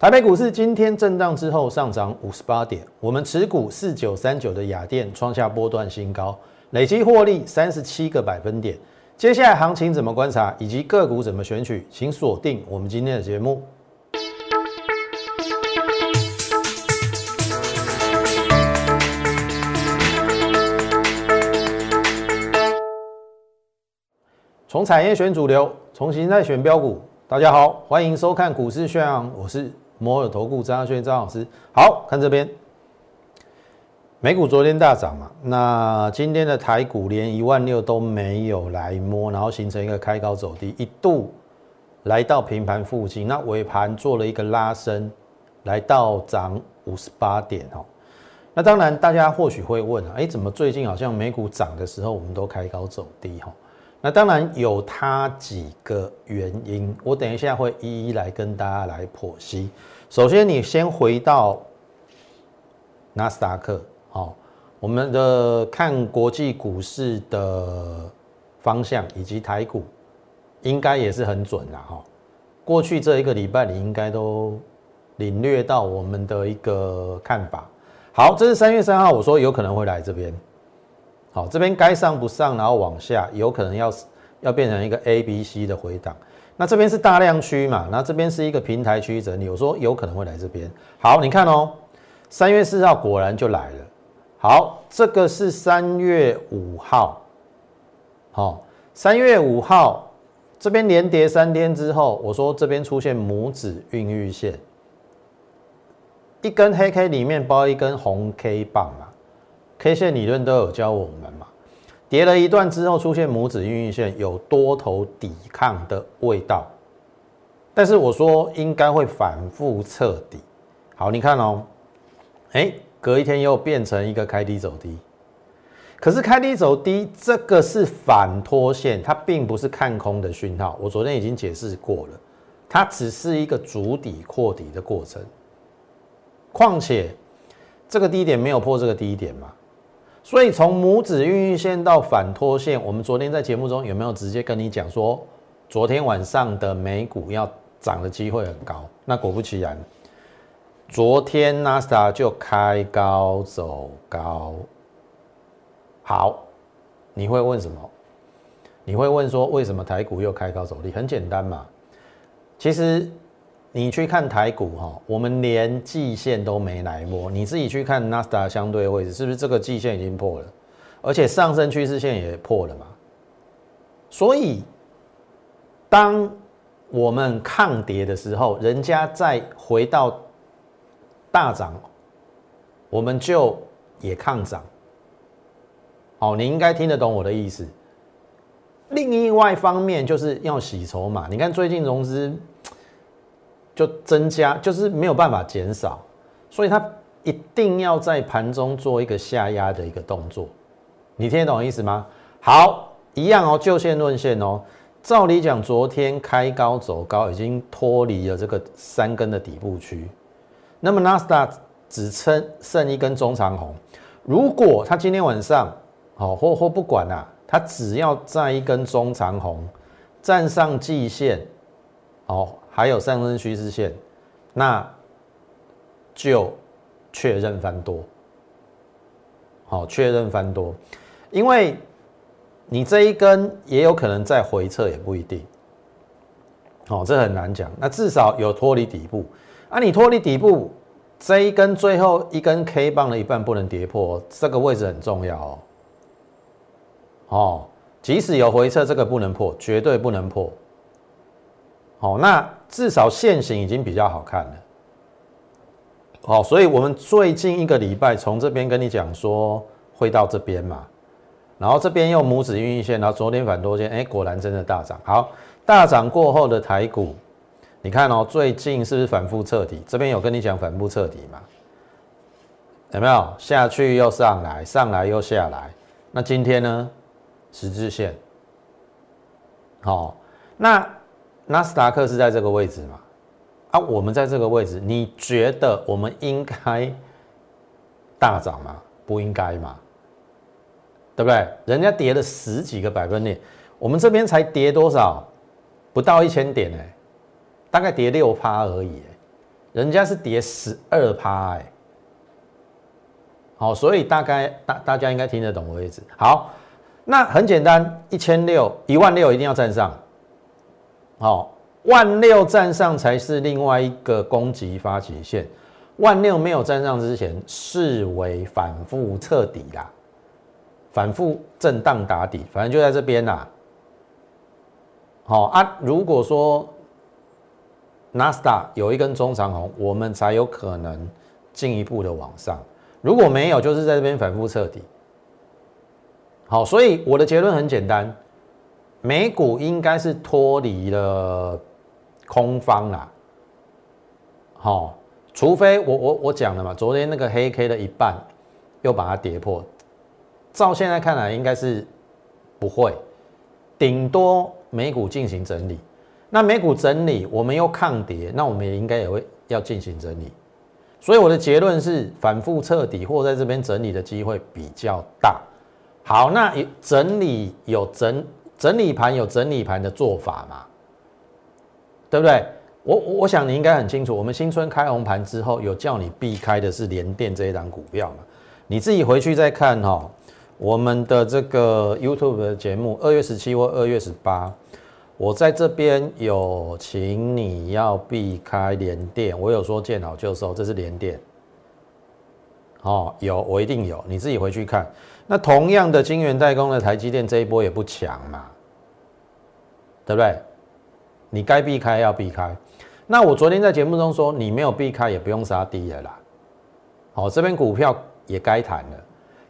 台北股市今天震荡之后上涨五十八点，我们持股四九三九的雅电创下波段新高，累计获利三十七个百分点。接下来行情怎么观察，以及个股怎么选取，请锁定我们今天的节目。从产业选主流，从形态选标股。大家好，欢迎收看股市宣扬，我是摩尔投顾张轩张老师。好看这边，美股昨天大涨嘛，那今天的台股连一万六都没有来摸，然后形成一个开高走低，一度来到平盘附近，那尾盘做了一个拉升，来到涨五十八点哦。那当然，大家或许会问啊，哎，怎么最近好像美股涨的时候，我们都开高走低哈？那当然有它几个原因，我等一下会一一来跟大家来剖析。首先，你先回到纳斯达克。好，我们的看国际股市的方向以及台股，应该也是很准的哈。过去这一个礼拜，你应该都领略到我们的一个看法。好，这是三月三号，我说有可能会来这边。好，这边该上不上，然后往下，有可能要要变成一个 A、B、C 的回档。那这边是大量区嘛？那这边是一个平台区整理，我说有可能会来这边。好，你看哦，三月四号果然就来了。好，这个是三月五号，好，三月五号这边连跌三天之后，我说这边出现拇指孕育线，一根黑 K 里面包一根红 K 棒嘛，K 线理论都有教我们嘛，跌了一段之后出现拇指孕育线，有多头抵抗的味道，但是我说应该会反复彻底。好，你看哦，哎。隔一天又变成一个开低走低，可是开低走低这个是反拖线，它并不是看空的讯号。我昨天已经解释过了，它只是一个主底扩底的过程。况且这个低点没有破这个低点嘛，所以从拇指孕育线到反拖线，我们昨天在节目中有没有直接跟你讲说，昨天晚上的美股要涨的机会很高？那果不其然。昨天纳斯达就开高走高，好，你会问什么？你会问说为什么台股又开高走低？很简单嘛，其实你去看台股哈，我们连季线都没来摸，你自己去看纳斯达相对位置，是不是这个季线已经破了？而且上升趋势线也破了嘛？所以当我们抗跌的时候，人家再回到。大涨，我们就也抗涨。好，你应该听得懂我的意思。另外一方面就是要洗筹码。你看最近融资就增加，就是没有办法减少，所以它一定要在盘中做一个下压的一个动作。你听得懂意思吗？好，一样哦，就线论线哦。照理讲，昨天开高走高，已经脱离了这个三根的底部区。那么纳斯达只撑剩一根中长红，如果它今天晚上，好或或不管啦，它只要在一根中长红站上季线，好还有上升趋势线，那就确认翻多，好确认翻多，因为你这一根也有可能再回撤，也不一定，哦这很难讲，那至少有脱离底部。啊，你脱离底部这一根最后一根 K 棒的一半不能跌破，这个位置很重要哦。哦，即使有回撤，这个不能破，绝对不能破。好，那至少线型已经比较好看了。好，所以我们最近一个礼拜从这边跟你讲说会到这边嘛，然后这边用拇指运运线，然后昨天反多线，哎，果然真的大涨。好，大涨过后的台股。你看哦，最近是不是反复彻底？这边有跟你讲反复彻底嘛？有没有下去又上来，上来又下来？那今天呢？十字线。好，那纳斯达克是在这个位置嘛？啊，我们在这个位置，你觉得我们应该大涨吗？不应该嘛？对不对？人家跌了十几个百分点，我们这边才跌多少？不到一千点哎。大概跌六趴而已，人家是跌十二趴哎。好，所以大概大大家应该听得懂我意思。好，那很简单，一千六一万六一定要站上。好，万六站上才是另外一个攻击发起线。万六没有站上之前，视为反复彻底啦，反复震荡打底，反正就在这边啦。好啊，如果说纳斯达有一根中长红，我们才有可能进一步的往上。如果没有，就是在这边反复彻底。好，所以我的结论很简单，美股应该是脱离了空方啦。好，除非我我我讲了嘛，昨天那个黑 K 的一半又把它跌破，照现在看来应该是不会，顶多美股进行整理。那美股整理，我们又抗跌，那我们也应该也会要进行整理。所以我的结论是，反复彻底或在这边整理的机会比较大。好，那整理有整整理盘有整理盘的做法嘛？对不对？我我想你应该很清楚，我们新春开红盘之后，有叫你避开的是联电这一档股票嘛？你自己回去再看哈，我们的这个 YouTube 的节目，二月十七或二月十八。我在这边有请你要避开联电，我有说见好就收，这是联电。哦，有我一定有，你自己回去看。那同样的晶圆代工的台积电这一波也不强嘛，对不对？你该避开要避开。那我昨天在节目中说，你没有避开也不用杀低了啦。好，这边股票也该谈了，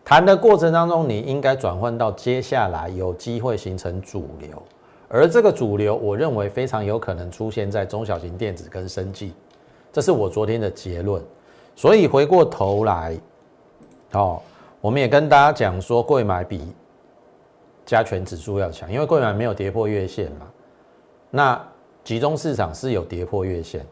谈的过程当中，你应该转换到接下来有机会形成主流。而这个主流，我认为非常有可能出现在中小型电子跟生技，这是我昨天的结论。所以回过头来，哦，我们也跟大家讲说，贵买比加权指数要强，因为贵买没有跌破月线嘛。那集中市场是有跌破月线。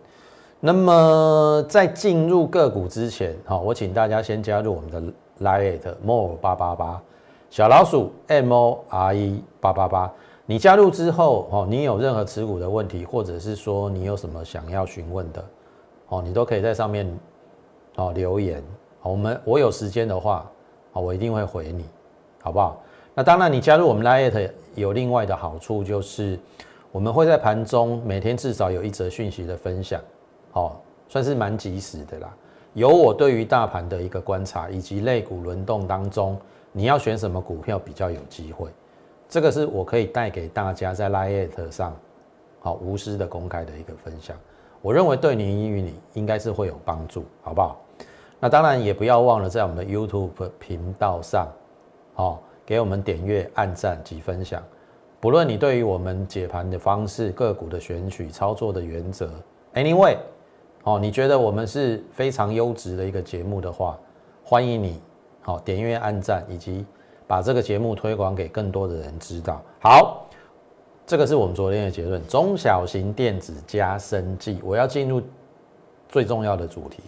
那么在进入个股之前，好，我请大家先加入我们的 Lite More 八八八小老鼠 M O R E 八八八。你加入之后，哦，你有任何持股的问题，或者是说你有什么想要询问的，哦，你都可以在上面，哦留言，我们我有时间的话，哦，我一定会回你，好不好？那当然，你加入我们 Lite 有另外的好处，就是我们会在盘中每天至少有一则讯息的分享，哦，算是蛮及时的啦。有我对于大盘的一个观察，以及类股轮动当中，你要选什么股票比较有机会。这个是我可以带给大家在 Lite 上，好无私的公开的一个分享，我认为对你与你应该是会有帮助，好不好？那当然也不要忘了在我们的 YouTube 频道上，好给我们点阅、按赞及分享。不论你对于我们解盘的方式、个股的选取、操作的原则，Anyway，哦，你觉得我们是非常优质的一个节目的话，欢迎你好点阅、按赞以及。把这个节目推广给更多的人知道。好，这个是我们昨天的结论：中小型电子加生技。我要进入最重要的主题。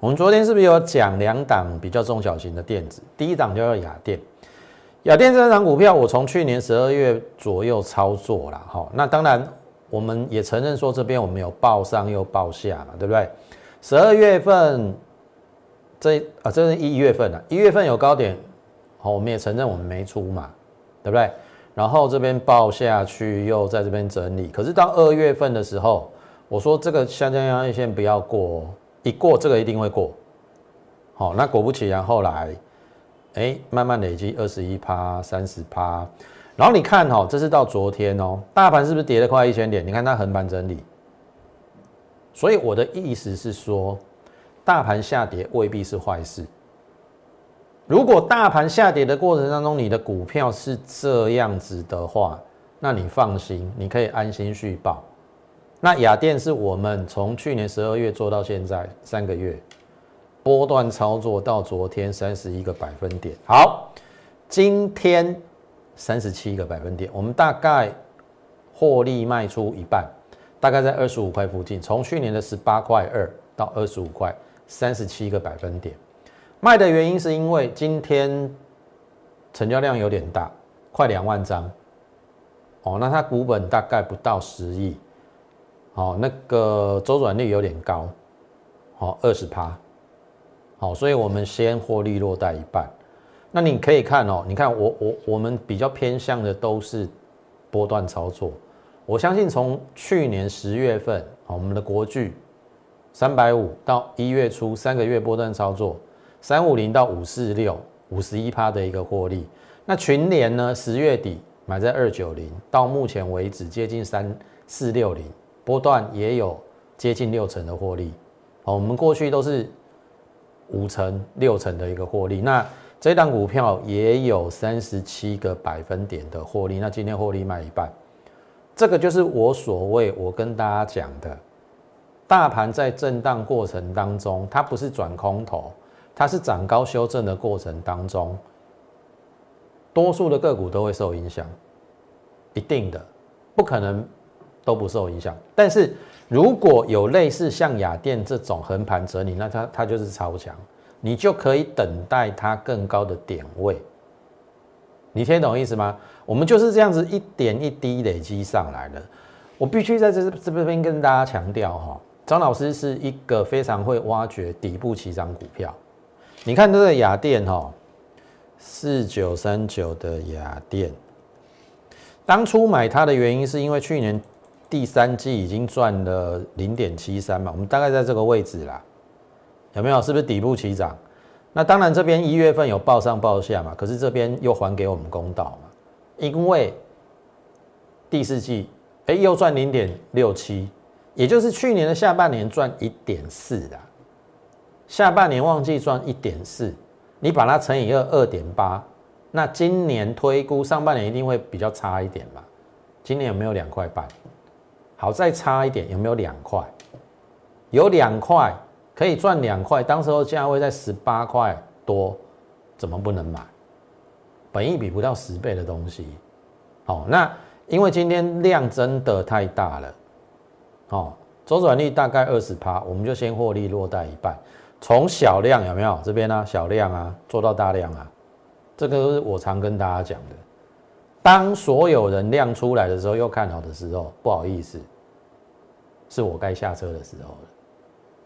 我们昨天是不是有讲两档比较中小型的电子？第一档叫做雅电。雅电这档股票，我从去年十二月左右操作了。哈，那当然我们也承认说这边我们有报上又报下嘛，对不对？十二月份这啊，这是一月份了，一月份有高点。好，我们也承认我们没出嘛，对不对？然后这边报下去，又在这边整理。可是到二月份的时候，我说这个下降压力线不要过，一过这个一定会过。好，那果不其然，后来哎，慢慢累积二十一趴、三十趴。然后你看哦，这是到昨天哦，大盘是不是跌了快一千点？你看它横盘整理。所以我的意思是说，大盘下跌未必是坏事。如果大盘下跌的过程当中，你的股票是这样子的话，那你放心，你可以安心续报。那雅电是我们从去年十二月做到现在三个月，波段操作到昨天三十一个百分点。好，今天三十七个百分点，我们大概获利卖出一半，大概在二十五块附近。从去年的十八块二到二十五块，三十七个百分点。卖的原因是因为今天成交量有点大，快两万张，哦，那它股本大概不到十亿，哦，那个周转率有点高，好二十趴，好，所以我们先获利落袋一半。那你可以看哦，你看我我我们比较偏向的都是波段操作。我相信从去年十月份，我们的国巨三百五到一月初三个月波段操作，三五零到五四六五十一趴的一个获利。那群联呢，十月底买在二九零，到目前为止接近三四六零，波段也有接近六成的获利。好，我们过去都是五成六成的一个获利。那这档股票也有三十七个百分点的获利，那今天获利卖一半，这个就是我所谓我跟大家讲的，大盘在震荡过程当中，它不是转空头，它是涨高修正的过程当中，多数的个股都会受影响，一定的，不可能都不受影响。但是如果有类似像雅电这种横盘整理，那它它就是超强。你就可以等待它更高的点位，你听懂意思吗？我们就是这样子一点一滴累积上来的。我必须在这这边跟大家强调哈，张老师是一个非常会挖掘底部起涨股票。你看这个雅电哈，四九三九的雅电，当初买它的原因是因为去年第三季已经赚了零点七三嘛，我们大概在这个位置啦。有没有？是不是底部起涨？那当然，这边一月份有报上报下嘛，可是这边又还给我们公道嘛，因为第四季哎又赚零点六七，也就是去年的下半年赚一点四的，下半年旺季赚一点四，你把它乘以二二点八，那今年推估上半年一定会比较差一点嘛？今年有没有两块半？好，再差一点有没有两块？有两块。可以赚两块，当时候价位在十八块多，怎么不能买？本一比不到十倍的东西，好，那因为今天量真的太大了，哦，周转率大概二十趴，我们就先获利落袋一半，从小量有没有？这边呢小量啊，做到大量啊，这个是我常跟大家讲的。当所有人量出来的时候，又看好的时候，不好意思，是我该下车的时候了。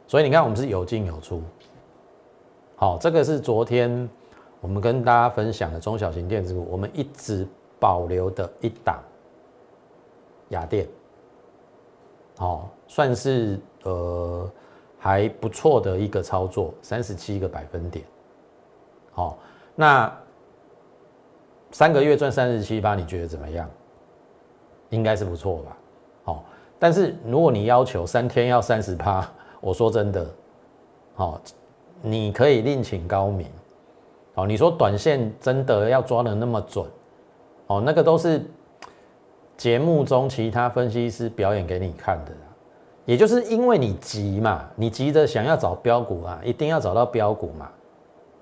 所以你看，我们是有进有出。好，这个是昨天我们跟大家分享的中小型电子股，我们一直保留的一档雅电。好，算是呃还不错的一个操作，三十七个百分点。好，那三个月赚三十七八，你觉得怎么样？应该是不错吧？但是如果你要求三天要三十趴。我说真的，好，你可以另请高明，好，你说短线真的要抓的那么准，哦，那个都是节目中其他分析师表演给你看的，也就是因为你急嘛，你急着想要找标股啊，一定要找到标股嘛，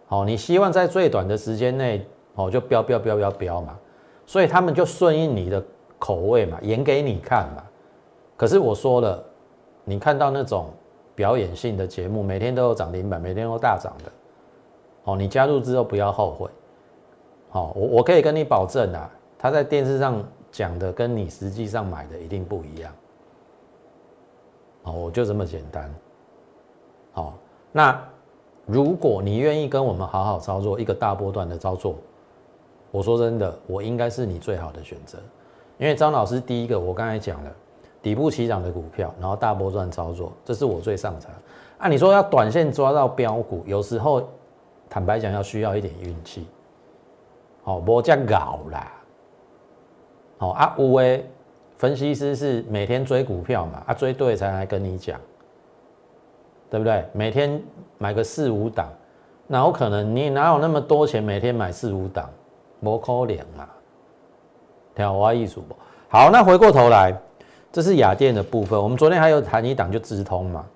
好，你希望在最短的时间内，哦，就标标标标标嘛，所以他们就顺应你的口味嘛，演给你看嘛，可是我说了，你看到那种。表演性的节目，每天都有涨停板，每天都大涨的。哦，你加入之后不要后悔。好，我我可以跟你保证啊，他在电视上讲的跟你实际上买的一定不一样。哦，我就这么简单。好，那如果你愿意跟我们好好操作一个大波段的操作，我说真的，我应该是你最好的选择。因为张老师第一个，我刚才讲了。底部起涨的股票，然后大波段操作，这是我最擅长。按你说要短线抓到标股，有时候坦白讲要需要一点运气。好，我这样搞啦。好啊，五位分析师是每天追股票嘛？啊，追对才来跟你讲，对不对？每天买个四五档，那有可能你哪有那么多钱每天买四五档？不可能嘛？听我意思不？好，那回过头来。这是雅电的部分，我们昨天还有谈一档就资通嘛，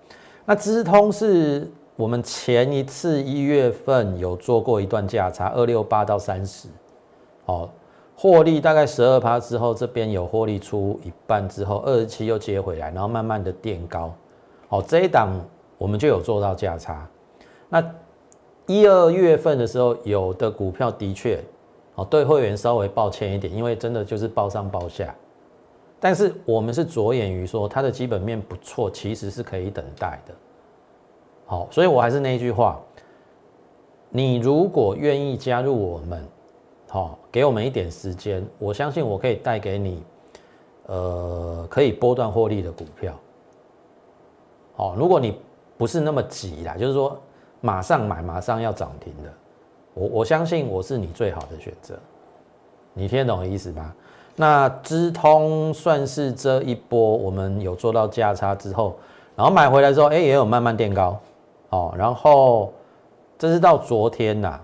那资通是我们前一次一月份有做过一段价差，二六八到三十，哦，获利大概十二趴之后，这边有获利出一半之后，二十七又接回来，然后慢慢的垫高，哦，这一档我们就有做到价差。那一二月份的时候，有的股票的确，哦，对会员稍微抱歉一点，因为真的就是报上报下。但是我们是着眼于说它的基本面不错，其实是可以等待的。好，所以我还是那一句话，你如果愿意加入我们，好，给我们一点时间，我相信我可以带给你，呃，可以波段获利的股票。好，如果你不是那么急啦，就是说马上买，马上要涨停的，我我相信我是你最好的选择。你听得懂意思吗？那资通算是这一波我们有做到价差之后，然后买回来之后，哎，也有慢慢垫高，哦，然后这是到昨天呐，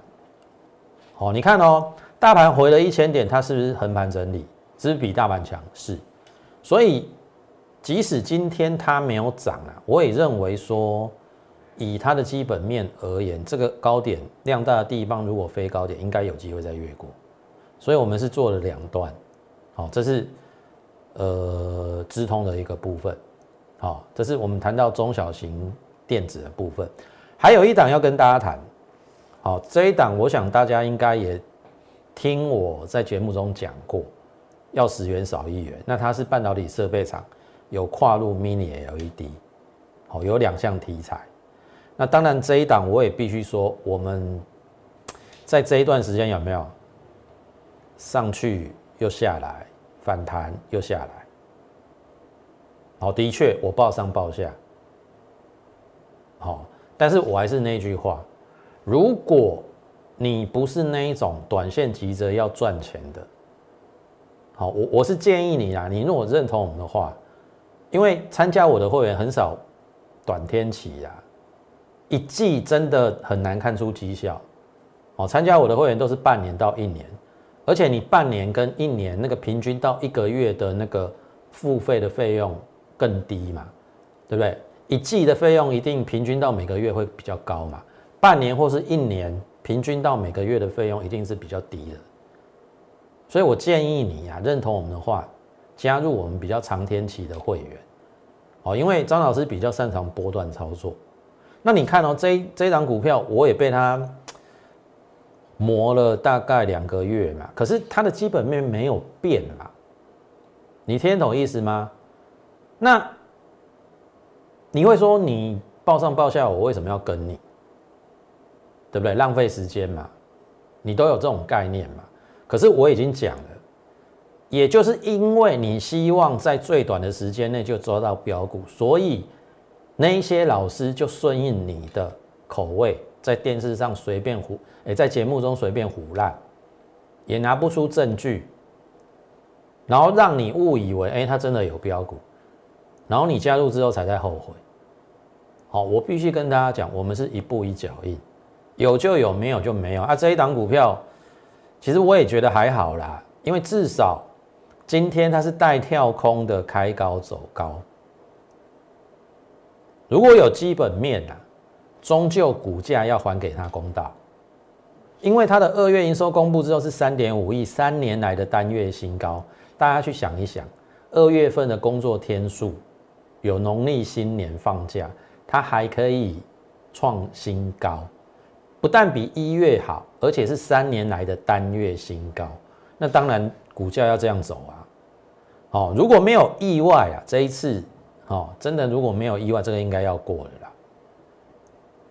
哦，你看哦，大盘回了一千点，它是不是横盘整理？是不是比大盘强？是，所以即使今天它没有涨啊，我也认为说，以它的基本面而言，这个高点量大的地方，如果非高点，应该有机会再越过，所以我们是做了两段。好，这是呃资通的一个部分。好，这是我们谈到中小型电子的部分。还有一档要跟大家谈。好，这一档我想大家应该也听我在节目中讲过，要十元少一元。那它是半导体设备厂，有跨入 Mini LED。好，有两项题材。那当然这一档我也必须说，我们在这一段时间有没有上去？又下来，反弹又下来。好，的确我报上报下。好，但是我还是那句话，如果你不是那一种短线急着要赚钱的，好，我我是建议你啊，你如果认同我们的话，因为参加我的会员很少短天期呀，一季真的很难看出绩效。哦，参加我的会员都是半年到一年。而且你半年跟一年那个平均到一个月的那个付费的费用更低嘛，对不对？一季的费用一定平均到每个月会比较高嘛，半年或是一年平均到每个月的费用一定是比较低的。所以我建议你呀，认同我们的话，加入我们比较长天期的会员哦，因为张老师比较擅长波段操作。那你看哦，这这张股票我也被他。磨了大概两个月嘛，可是它的基本面没有变嘛，你听懂意思吗？那你会说你报上报下，我为什么要跟你？对不对？浪费时间嘛，你都有这种概念嘛。可是我已经讲了，也就是因为你希望在最短的时间内就抓到标股，所以那一些老师就顺应你的口味。在电视上随便胡，哎，在节目中随便胡乱，也拿不出证据，然后让你误以为，哎，他真的有标股，然后你加入之后才在后悔。好，我必须跟大家讲，我们是一步一脚印，有就有，没有就没有。啊，这一档股票，其实我也觉得还好啦，因为至少今天它是带跳空的开高走高，如果有基本面啊。终究股价要还给他公道，因为他的二月营收公布之后是三点五亿，三年来的单月新高。大家去想一想，二月份的工作天数，有农历新年放假，它还可以创新高，不但比一月好，而且是三年来的单月新高。那当然股价要这样走啊。哦，如果没有意外啊，这一次哦，真的如果没有意外，这个应该要过了。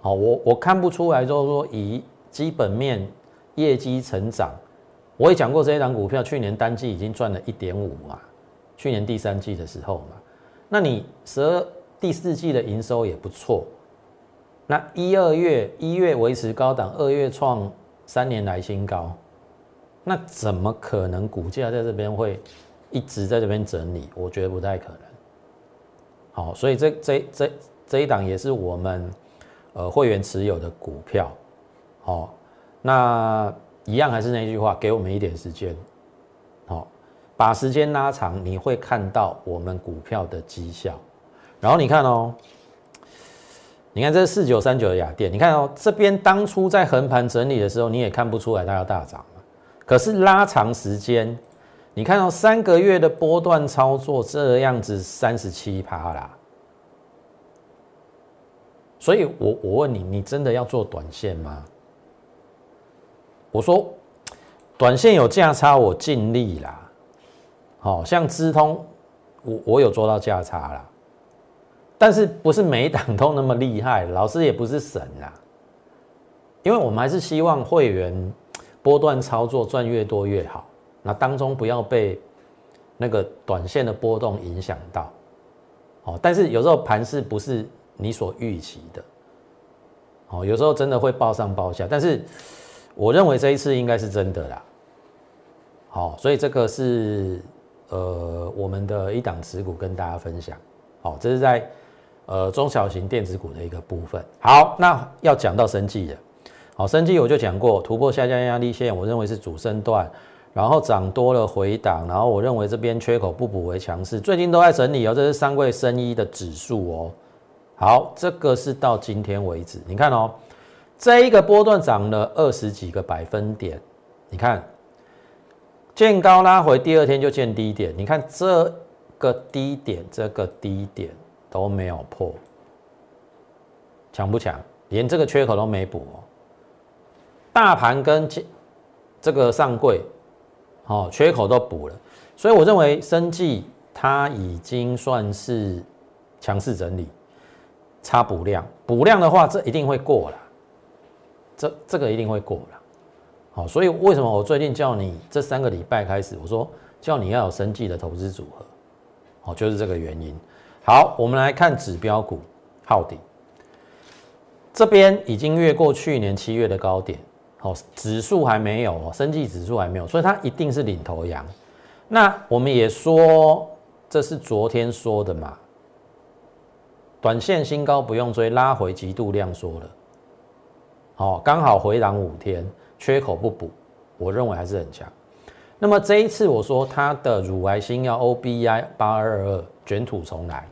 好，我我看不出来，就是说以基本面业绩成长，我也讲过这一档股票去年单季已经赚了一点五嘛，去年第三季的时候嘛，那你十二第四季的营收也不错，那一二月一月维持高档，二月创三年来新高，那怎么可能股价在这边会一直在这边整理？我觉得不太可能。好，所以这这这这一档也是我们。呃，会员持有的股票，好，那一样还是那句话，给我们一点时间，好，把时间拉长，你会看到我们股票的绩效。然后你看哦，你看这四九三九的雅电，你看哦，这边当初在横盘整理的时候，你也看不出来它要大涨可是拉长时间，你看到三个月的波段操作，这样子三十七趴啦。所以，我我问你，你真的要做短线吗？我说，短线有价差，我尽力啦。好像资通，我我有做到价差啦。但是不是每一档都那么厉害，老师也不是神啊。因为我们还是希望会员波段操作赚越多越好，那当中不要被那个短线的波动影响到。哦，但是有时候盘势不是你所预期的，哦，有时候真的会报上报下，但是我认为这一次应该是真的啦。好，所以这个是呃我们的一档持股跟大家分享。好，这是在呃中小型电子股的一个部分。好，那要讲到生技了。好，生技我就讲过，突破下降压力线，我认为是主升段。然后涨多了回档，然后我认为这边缺口不补为强势，最近都在整理哦。这是三柜生一的指数哦。好，这个是到今天为止，你看哦，这一个波段涨了二十几个百分点，你看见高拉回，第二天就见低点，你看这个低点，这个低点都没有破，强不强？连这个缺口都没补哦。大盘跟这这个上柜。哦，缺口都补了，所以我认为生技它已经算是强势整理，差补量，补量的话，这一定会过了，这这个一定会过了。好，所以为什么我最近叫你这三个礼拜开始，我说叫你要有生技的投资组合，好，就是这个原因。好，我们来看指标股昊鼎，这边已经越过去年七月的高点。好，指数还没有哦，生技指数还没有，所以它一定是领头羊。那我们也说，这是昨天说的嘛，短线新高不用追，拉回极度量缩了。好，刚好回档五天，缺口不补，我认为还是很强。那么这一次我说它的乳癌新药 O B I 八二二二卷土重来，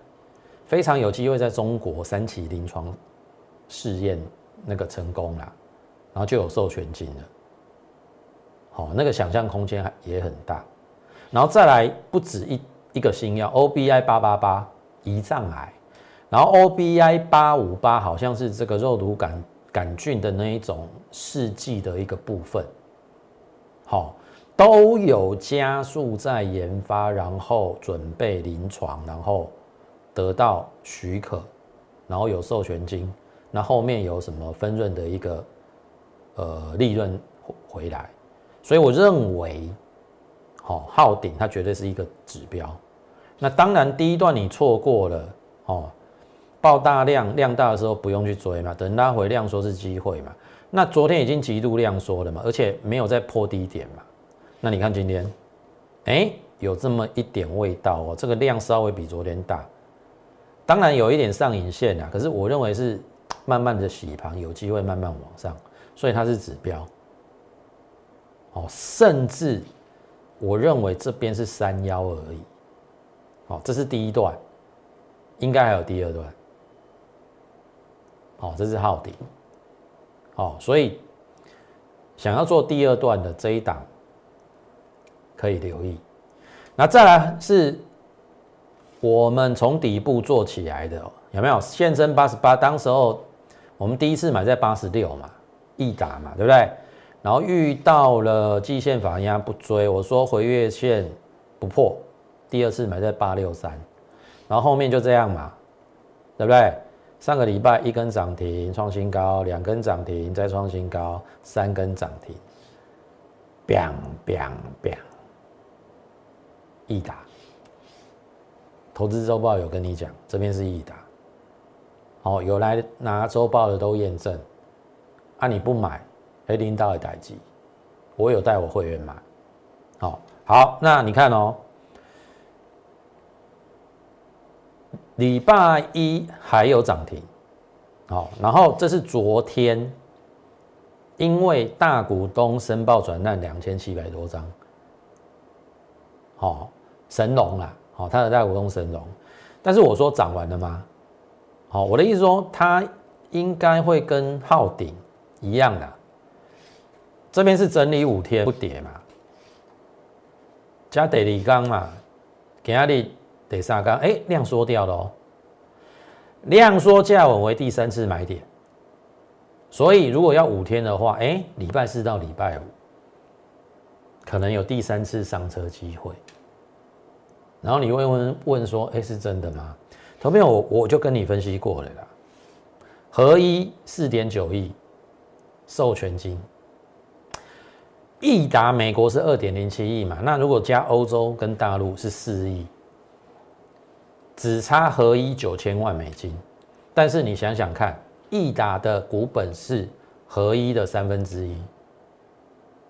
非常有机会在中国三期临床试验那个成功了。然后就有授权金了，好，那个想象空间也很大。然后再来不止一一个新药，O B I 八八八胰脏癌，然后 O B I 八五八好像是这个肉毒杆杆菌的那一种试剂的一个部分，好，都有加速在研发，然后准备临床，然后得到许可，然后有授权金，那后面有什么分润的一个？呃，利润回来，所以我认为，好耗顶它绝对是一个指标。那当然，第一段你错过了，哦，爆大量量大的时候不用去追嘛，等拉回量缩是机会嘛。那昨天已经极度量缩了嘛，而且没有再破低点嘛。那你看今天，哎，有这么一点味道哦，这个量稍微比昨天大，当然有一点上影线啊，可是我认为是慢慢的洗盘，有机会慢慢往上。所以它是指标，哦，甚至我认为这边是三幺而已，哦，这是第一段，应该还有第二段，好，这是号顶，好，所以想要做第二段的这一档可以留意。那再来是我们从底部做起来的，有没有？现增八十八，当时候我们第一次买在八十六嘛。一打嘛，对不对？然后遇到了季线反压不追，我说回月线不破，第二次买在八六三，然后后面就这样嘛，对不对？上个礼拜一根涨停创新高，两根涨停再创新高，三根涨停，bang bang bang，易达，投资周报有跟你讲，这边是易达，好，有来拿周报的都验证。啊！你不买，黑领导的代机，我有带我会员买。好，好，那你看哦，礼拜一还有涨停，好，然后这是昨天，因为大股东申报转让两千七百多张，好，神龙啊，好，他的大股东神龙，但是我说涨完了吗？好，我的意思说，它应该会跟昊鼎。一样的，这边是整理五天不跌嘛，加第二缸嘛，给阿里第三缸，哎，量缩掉了哦，量缩价稳为第三次买点，所以如果要五天的话，哎，礼拜四到礼拜五，可能有第三次上车机会，然后你会问问说，哎，是真的吗？投票我我就跟你分析过了啦，合一四点九亿授权金，益达美国是二点零七亿嘛，那如果加欧洲跟大陆是四亿，只差合一九千万美金，但是你想想看，益达的股本是合一的三分之一，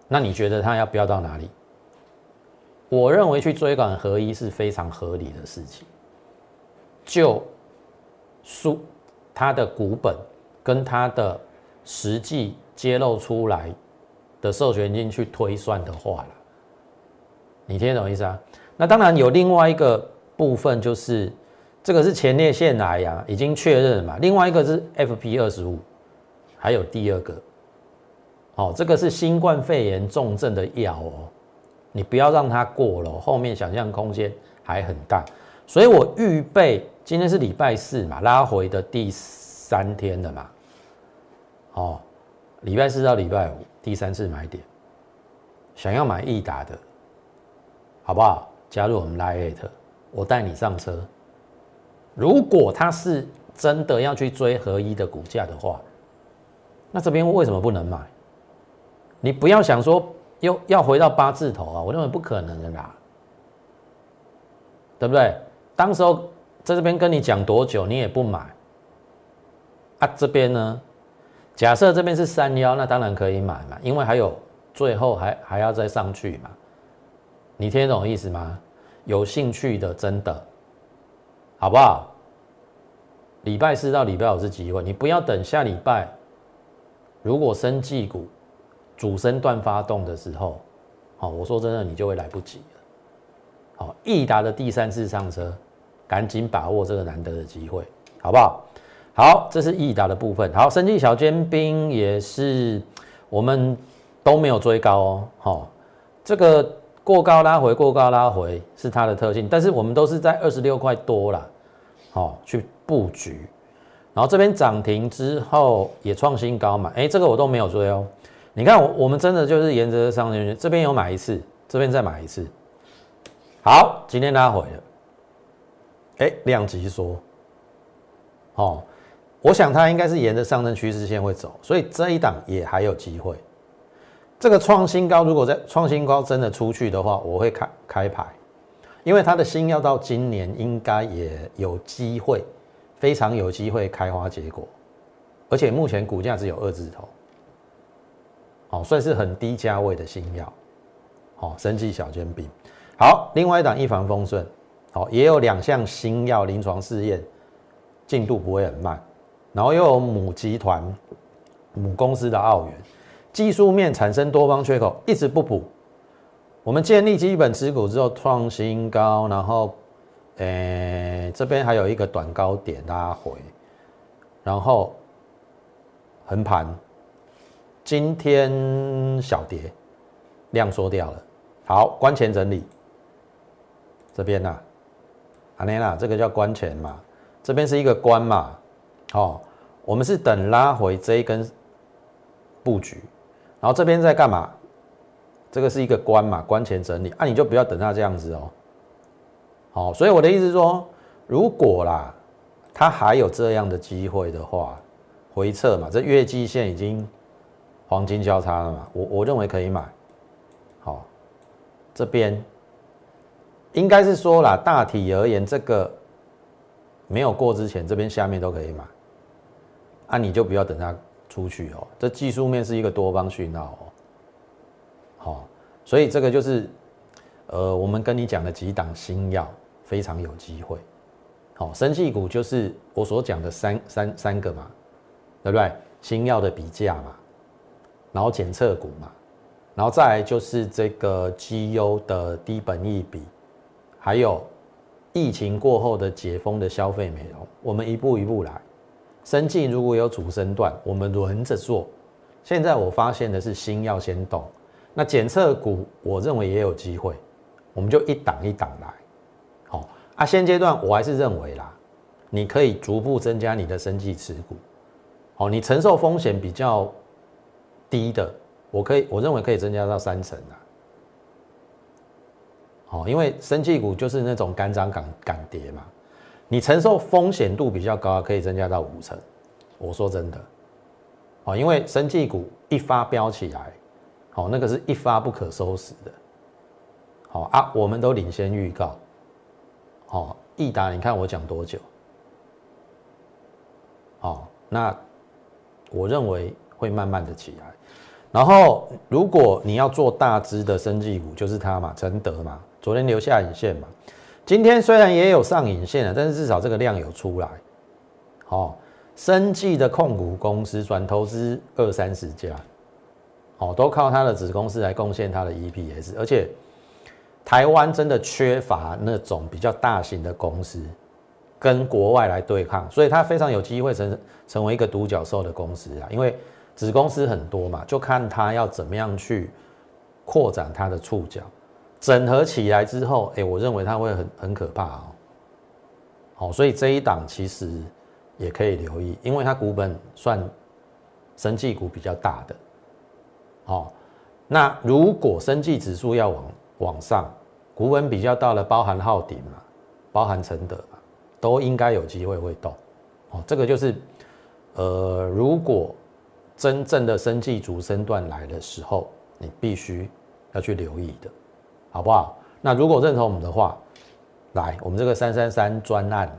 那你觉得它要飙到哪里？我认为去追赶合一是非常合理的事情。就数它的股本跟它的实际揭露出来的授权金去推算的话了，你听懂意思啊？那当然有另外一个部分，就是这个是前列腺癌呀，已经确认嘛。另外一个是 FP 二十五，还有第二个，哦，这个是新冠肺炎重症的药哦，你不要让它过了，后面想象空间还很大。所以我预备今天是礼拜四嘛，拉回的第三天了嘛，哦，礼拜四到礼拜五第三次买点，想要买易达的，好不好？加入我们 Lite，我带你上车。如果他是真的要去追合一的股价的话，那这边为什么不能买？你不要想说又要回到八字头啊，我认为不可能的啦，对不对？当时候在这边跟你讲多久，你也不买啊？这边呢，假设这边是三幺，那当然可以买嘛，因为还有最后还还要再上去嘛。你听得懂意思吗？有兴趣的真的，好不好？礼拜四到礼拜五是机会，你不要等下礼拜，如果生技股主升段发动的时候，好，我说真的，你就会来不及了。好，益达的第三次上车。赶紧把握这个难得的机会，好不好？好，这是益达的部分。好，生技小尖兵也是我们都没有追高哦。好，这个过高拉回，过高拉回是它的特性，但是我们都是在二十六块多了，好去布局。然后这边涨停之后也创新高嘛？哎，这个我都没有追哦。你看我我们真的就是沿着上去，这边有买一次，这边再买一次。好，今天拉回了。哎，量级缩，哦，我想它应该是沿着上升趋势线会走，所以这一档也还有机会。这个创新高，如果在创新高真的出去的话，我会开开牌，因为它的新药到今年应该也有机会，非常有机会开花结果，而且目前股价只有二字头，好，算是很低价位的新药，好，生技小煎饼。好，另外一档一帆风顺。好，也有两项新药临床试验，进度不会很慢。然后又有母集团、母公司的澳元，技术面产生多方缺口，一直不补。我们建立基本持股之后创新高，然后，诶，这边还有一个短高点拉回，然后横盘，今天小跌，量缩掉了。好，关前整理，这边呢？阿内啦，这个叫关前嘛，这边是一个关嘛，哦，我们是等拉回这一根布局，然后这边在干嘛？这个是一个关嘛，关前整理，啊，你就不要等它这样子哦，好，所以我的意思是说，如果啦，它还有这样的机会的话，回撤嘛，这月季线已经黄金交叉了嘛，我我认为可以买，好，这边。应该是说啦，大体而言，这个没有过之前，这边下面都可以买，啊，你就不要等它出去哦。这技术面是一个多方讯号哦，好，所以这个就是，呃，我们跟你讲的几档新药非常有机会，好，生气股就是我所讲的三三三个嘛，对不对？新药的比价嘛，然后检测股嘛，然后再来就是这个绩优的低本益比。还有疫情过后的解封的消费美容，我们一步一步来。生计如果有主升段，我们轮着做。现在我发现的是心要先动，那检测股我认为也有机会，我们就一档一档来。好啊，现阶段我还是认为啦，你可以逐步增加你的生计持股。好，你承受风险比较低的，我可以我认为可以增加到三成啊。哦，因为生气股就是那种敢涨敢敢跌嘛，你承受风险度比较高，可以增加到五成。我说真的，哦，因为生技股一发飙起来，好，那个是一发不可收拾的。好啊，我们都领先预告。好，益达，你看我讲多久？好，那我认为会慢慢的起来。然后，如果你要做大只的生技股，就是它嘛，承德嘛，昨天留下影线嘛。今天虽然也有上影线了，但是至少这个量有出来。好。生技的控股公司转投资二三十家，哦，都靠它的子公司来贡献它的 EPS，而且台湾真的缺乏那种比较大型的公司跟国外来对抗，所以它非常有机会成成为一个独角兽的公司啊，因为子公司很多嘛，就看它要怎么样去扩展它的触角，整合起来之后，哎，我认为它会很很可怕哦，好，所以这一档其实。也可以留意，因为它股本算生技股比较大的，哦，那如果生技指数要往往上，股本比较大的，包含浩鼎嘛，包含承德嘛，都应该有机会会动，哦，这个就是，呃，如果真正的生技主升段来的时候，你必须要去留意的，好不好？那如果认同我们的话，来，我们这个三三三专案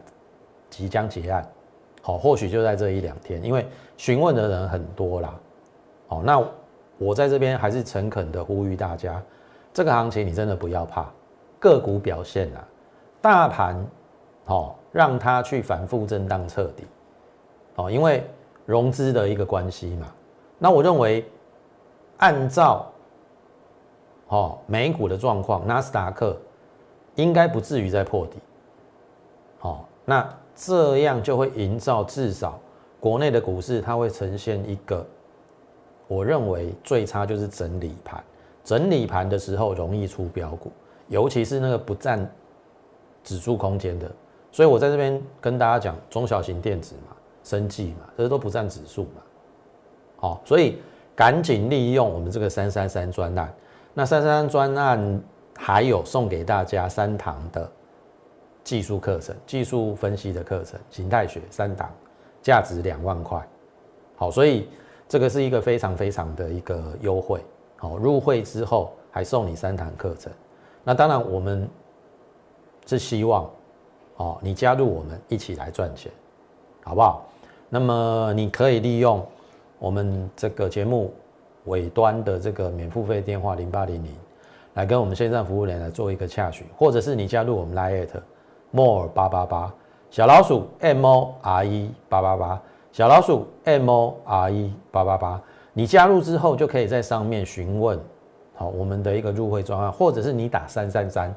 即将结案。好，或许就在这一两天，因为询问的人很多啦。好，那我在这边还是诚恳的呼吁大家，这个行情你真的不要怕，个股表现啊，大盘，好，让它去反复震荡彻底，哦，因为融资的一个关系嘛。那我认为，按照，哦，美股的状况，纳斯达克应该不至于再破底。好，那。这样就会营造至少国内的股市，它会呈现一个，我认为最差就是整理盘。整理盘的时候容易出标股，尤其是那个不占指数空间的。所以我在这边跟大家讲，中小型电子嘛，生技嘛，这些都不占指数嘛。好，所以赶紧利用我们这个三三三专栏。那三三三专案还有送给大家三堂的。技术课程、技术分析的课程、形态学三档，价值两万块。好，所以这个是一个非常非常的一个优惠。好，入会之后还送你三堂课程。那当然，我们是希望哦，你加入我们一起来赚钱，好不好？那么你可以利用我们这个节目尾端的这个免付费电话零八零零，来跟我们线上服务人来做一个洽询，或者是你加入我们 Line。more 八八八小老鼠 m o r e 八八八小老鼠 m o r e 八八八，你加入之后就可以在上面询问，好我们的一个入会专案，或者是你打三三三，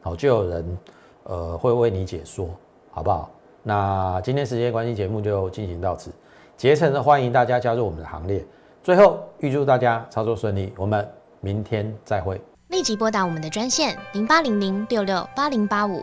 好就有人呃会为你解说，好不好？那今天时间关系，节目就进行到此，竭诚的欢迎大家加入我们的行列。最后预祝大家操作顺利，我们明天再会。立即拨打我们的专线零八零零六六八零八五。